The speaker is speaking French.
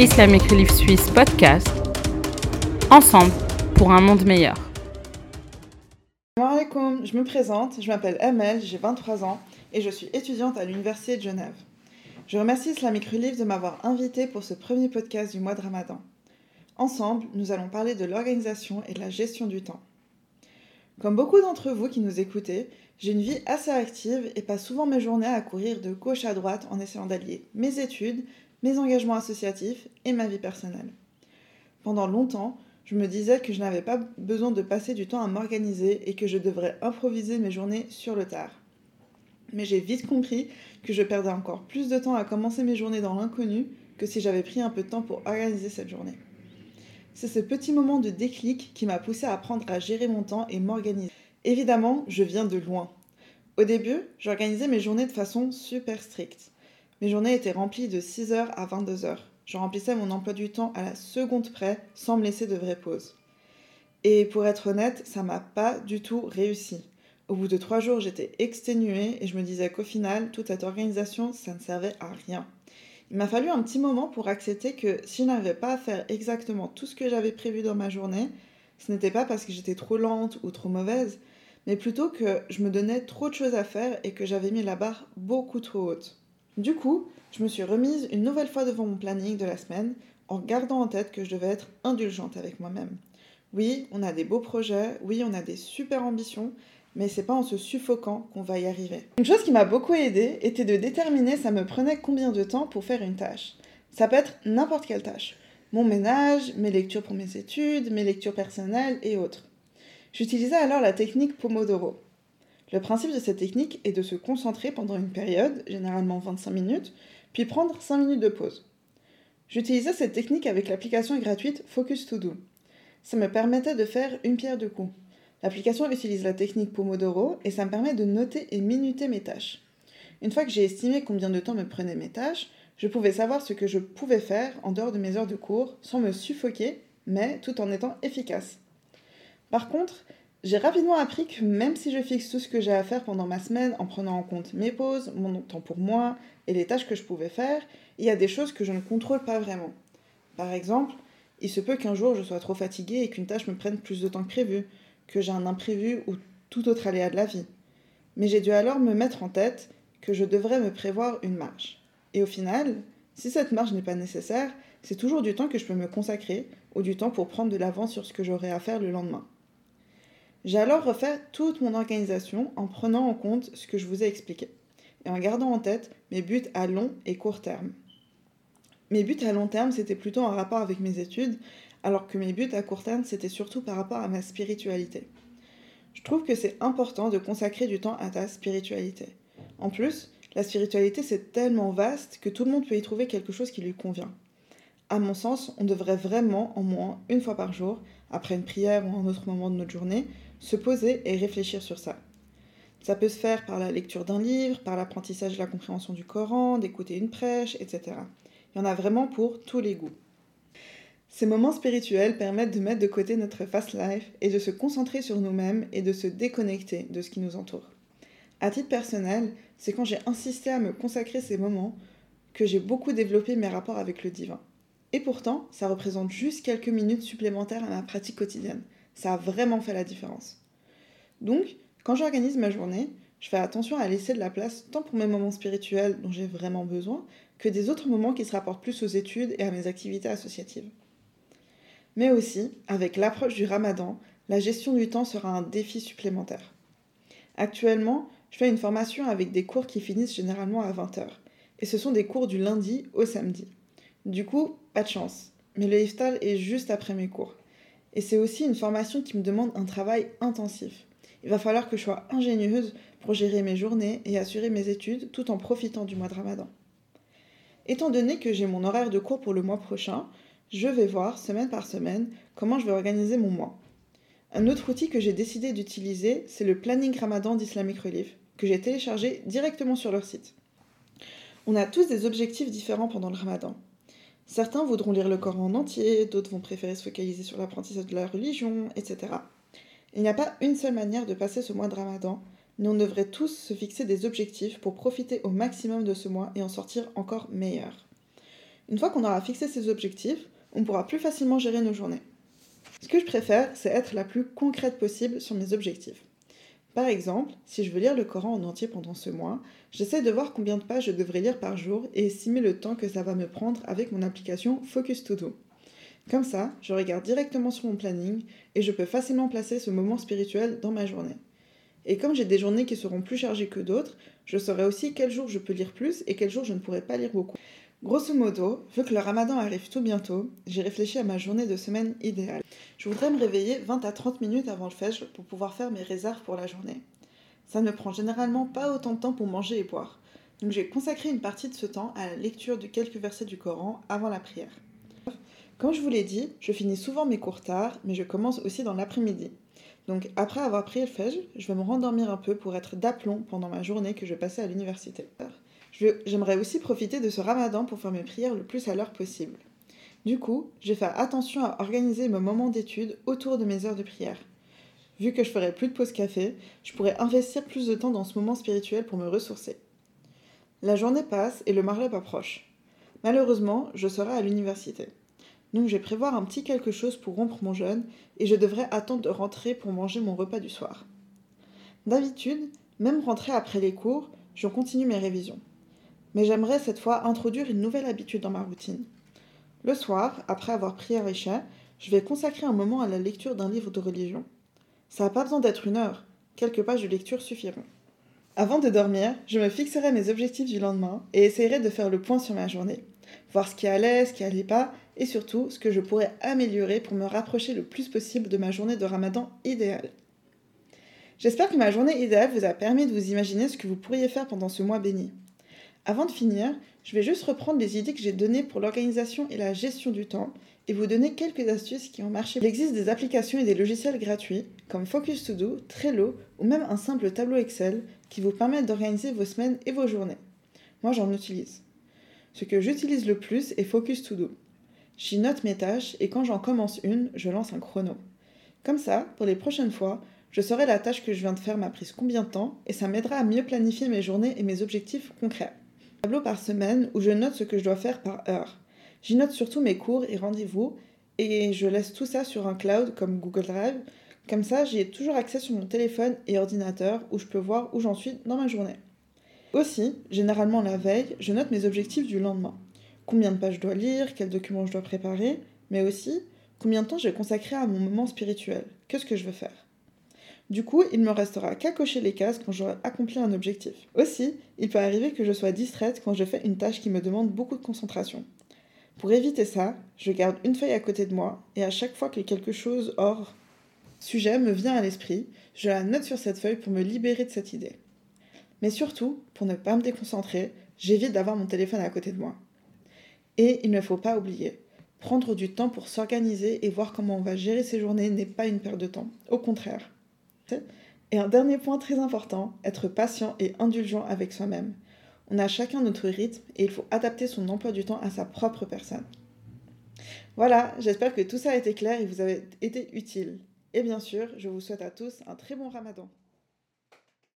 Islamic Relief Suisse podcast. Ensemble pour un monde meilleur. Je me présente, je m'appelle Amel, j'ai 23 ans et je suis étudiante à l'Université de Genève. Je remercie Islamic Relief de m'avoir invité pour ce premier podcast du mois de Ramadan. Ensemble, nous allons parler de l'organisation et de la gestion du temps. Comme beaucoup d'entre vous qui nous écoutez, j'ai une vie assez active et passe souvent mes journées à courir de gauche à droite en essayant d'allier mes études, mes engagements associatifs et ma vie personnelle. Pendant longtemps, je me disais que je n'avais pas besoin de passer du temps à m'organiser et que je devrais improviser mes journées sur le tard. Mais j'ai vite compris que je perdais encore plus de temps à commencer mes journées dans l'inconnu que si j'avais pris un peu de temps pour organiser cette journée. C'est ce petit moment de déclic qui m'a poussé à apprendre à gérer mon temps et m'organiser. Évidemment, je viens de loin. Au début, j'organisais mes journées de façon super stricte. Mes journées étaient remplies de 6h à 22h. Je remplissais mon emploi du temps à la seconde près sans me laisser de vraies pauses. Et pour être honnête, ça m'a pas du tout réussi. Au bout de trois jours, j'étais exténuée et je me disais qu'au final, toute cette organisation, ça ne servait à rien. Il m'a fallu un petit moment pour accepter que si je n'arrivais pas à faire exactement tout ce que j'avais prévu dans ma journée, ce n'était pas parce que j'étais trop lente ou trop mauvaise, mais plutôt que je me donnais trop de choses à faire et que j'avais mis la barre beaucoup trop haute. Du coup, je me suis remise une nouvelle fois devant mon planning de la semaine en gardant en tête que je devais être indulgente avec moi-même. Oui, on a des beaux projets, oui, on a des super ambitions, mais c'est pas en se suffoquant qu'on va y arriver. Une chose qui m'a beaucoup aidée était de déterminer ça me prenait combien de temps pour faire une tâche. Ça peut être n'importe quelle tâche. Mon ménage, mes lectures pour mes études, mes lectures personnelles et autres. J'utilisais alors la technique Pomodoro. Le principe de cette technique est de se concentrer pendant une période, généralement 25 minutes, puis prendre 5 minutes de pause. J'utilisais cette technique avec l'application gratuite Focus To Do. Ça me permettait de faire une pierre deux coups. L'application utilise la technique Pomodoro et ça me permet de noter et minuter mes tâches. Une fois que j'ai estimé combien de temps me prenaient mes tâches, je pouvais savoir ce que je pouvais faire en dehors de mes heures de cours sans me suffoquer, mais tout en étant efficace. Par contre, j'ai rapidement appris que même si je fixe tout ce que j'ai à faire pendant ma semaine en prenant en compte mes pauses, mon temps pour moi et les tâches que je pouvais faire, il y a des choses que je ne contrôle pas vraiment. Par exemple, il se peut qu'un jour je sois trop fatiguée et qu'une tâche me prenne plus de temps que prévu, que j'ai un imprévu ou tout autre aléa de la vie. Mais j'ai dû alors me mettre en tête que je devrais me prévoir une marge. Et au final, si cette marge n'est pas nécessaire, c'est toujours du temps que je peux me consacrer ou du temps pour prendre de l'avance sur ce que j'aurai à faire le lendemain. J'ai alors refait toute mon organisation en prenant en compte ce que je vous ai expliqué et en gardant en tête mes buts à long et court terme. Mes buts à long terme, c'était plutôt en rapport avec mes études, alors que mes buts à court terme, c'était surtout par rapport à ma spiritualité. Je trouve que c'est important de consacrer du temps à ta spiritualité. En plus, la spiritualité, c'est tellement vaste que tout le monde peut y trouver quelque chose qui lui convient. À mon sens, on devrait vraiment, en moins une fois par jour, après une prière ou un autre moment de notre journée, se poser et réfléchir sur ça. Ça peut se faire par la lecture d'un livre, par l'apprentissage de la compréhension du Coran, d'écouter une prêche, etc. Il y en a vraiment pour tous les goûts. Ces moments spirituels permettent de mettre de côté notre fast life et de se concentrer sur nous-mêmes et de se déconnecter de ce qui nous entoure. À titre personnel, c'est quand j'ai insisté à me consacrer ces moments que j'ai beaucoup développé mes rapports avec le divin. Et pourtant, ça représente juste quelques minutes supplémentaires à ma pratique quotidienne. Ça a vraiment fait la différence. Donc, quand j'organise ma journée, je fais attention à laisser de la place tant pour mes moments spirituels dont j'ai vraiment besoin que des autres moments qui se rapportent plus aux études et à mes activités associatives. Mais aussi, avec l'approche du ramadan, la gestion du temps sera un défi supplémentaire. Actuellement, je fais une formation avec des cours qui finissent généralement à 20h, et ce sont des cours du lundi au samedi. Du coup, pas de chance, mais le iftar est juste après mes cours. Et c'est aussi une formation qui me demande un travail intensif. Il va falloir que je sois ingénieuse pour gérer mes journées et assurer mes études tout en profitant du mois de Ramadan. Étant donné que j'ai mon horaire de cours pour le mois prochain, je vais voir semaine par semaine comment je vais organiser mon mois. Un autre outil que j'ai décidé d'utiliser, c'est le planning Ramadan d'Islamic Relief, que j'ai téléchargé directement sur leur site. On a tous des objectifs différents pendant le Ramadan. Certains voudront lire le Coran en entier, d'autres vont préférer se focaliser sur l'apprentissage de la religion, etc. Il n'y a pas une seule manière de passer ce mois de ramadan, mais on devrait tous se fixer des objectifs pour profiter au maximum de ce mois et en sortir encore meilleur. Une fois qu'on aura fixé ces objectifs, on pourra plus facilement gérer nos journées. Ce que je préfère, c'est être la plus concrète possible sur mes objectifs. Par exemple, si je veux lire le Coran en entier pendant ce mois, j'essaie de voir combien de pages je devrais lire par jour et estimer le temps que ça va me prendre avec mon application Focus To Do. Comme ça, je regarde directement sur mon planning et je peux facilement placer ce moment spirituel dans ma journée. Et comme j'ai des journées qui seront plus chargées que d'autres, je saurai aussi quel jour je peux lire plus et quel jour je ne pourrai pas lire beaucoup. Grosso modo, vu que le ramadan arrive tout bientôt, j'ai réfléchi à ma journée de semaine idéale. Je voudrais me réveiller 20 à 30 minutes avant le fajr pour pouvoir faire mes réserves pour la journée. Ça ne prend généralement pas autant de temps pour manger et boire. Donc j'ai consacré une partie de ce temps à la lecture de quelques versets du Coran avant la prière. Comme je vous l'ai dit, je finis souvent mes cours tard, mais je commence aussi dans l'après-midi. Donc après avoir pris le fajr, je vais me rendormir un peu pour être d'aplomb pendant ma journée que je passais à l'université. J'aimerais aussi profiter de ce ramadan pour faire mes prières le plus à l'heure possible. Du coup, je vais attention à organiser mes moments d'études autour de mes heures de prière. Vu que je ferai plus de pause café, je pourrais investir plus de temps dans ce moment spirituel pour me ressourcer. La journée passe et le mariage approche. Malheureusement, je serai à l'université. Donc je vais prévoir un petit quelque chose pour rompre mon jeûne et je devrais attendre de rentrer pour manger mon repas du soir. D'habitude, même rentré après les cours, je continue mes révisions mais j'aimerais cette fois introduire une nouvelle habitude dans ma routine. Le soir, après avoir prié Richet, je vais consacrer un moment à la lecture d'un livre de religion. Ça n'a pas besoin d'être une heure, quelques pages de lecture suffiront. Avant de dormir, je me fixerai mes objectifs du lendemain et essaierai de faire le point sur ma journée, voir ce qui allait, ce qui allait pas, et surtout ce que je pourrais améliorer pour me rapprocher le plus possible de ma journée de ramadan idéale. J'espère que ma journée idéale vous a permis de vous imaginer ce que vous pourriez faire pendant ce mois béni. Avant de finir, je vais juste reprendre les idées que j'ai données pour l'organisation et la gestion du temps et vous donner quelques astuces qui ont marché. Il existe des applications et des logiciels gratuits comme Focus To Do, Trello ou même un simple tableau Excel qui vous permettent d'organiser vos semaines et vos journées. Moi, j'en utilise. Ce que j'utilise le plus est Focus To Do. J'y note mes tâches et quand j'en commence une, je lance un chrono. Comme ça, pour les prochaines fois, je saurai la tâche que je viens de faire m'a prise combien de temps et ça m'aidera à mieux planifier mes journées et mes objectifs concrets tableau par semaine où je note ce que je dois faire par heure. J'y note surtout mes cours et rendez-vous et je laisse tout ça sur un cloud comme Google Drive. Comme ça, j'y ai toujours accès sur mon téléphone et ordinateur où je peux voir où j'en suis dans ma journée. Aussi, généralement la veille, je note mes objectifs du lendemain. Combien de pages je dois lire, quels documents je dois préparer, mais aussi combien de temps je vais consacrer à mon moment spirituel, qu'est-ce que je veux faire. Du coup, il me restera qu'à cocher les cases quand j'aurai accompli un objectif. Aussi, il peut arriver que je sois distraite quand je fais une tâche qui me demande beaucoup de concentration. Pour éviter ça, je garde une feuille à côté de moi et à chaque fois que quelque chose hors sujet me vient à l'esprit, je la note sur cette feuille pour me libérer de cette idée. Mais surtout, pour ne pas me déconcentrer, j'évite d'avoir mon téléphone à côté de moi. Et il ne faut pas oublier, prendre du temps pour s'organiser et voir comment on va gérer ses journées n'est pas une perte de temps. Au contraire, et un dernier point très important, être patient et indulgent avec soi-même. On a chacun notre rythme et il faut adapter son emploi du temps à sa propre personne. Voilà, j'espère que tout ça a été clair et vous avez été utile. Et bien sûr, je vous souhaite à tous un très bon ramadan.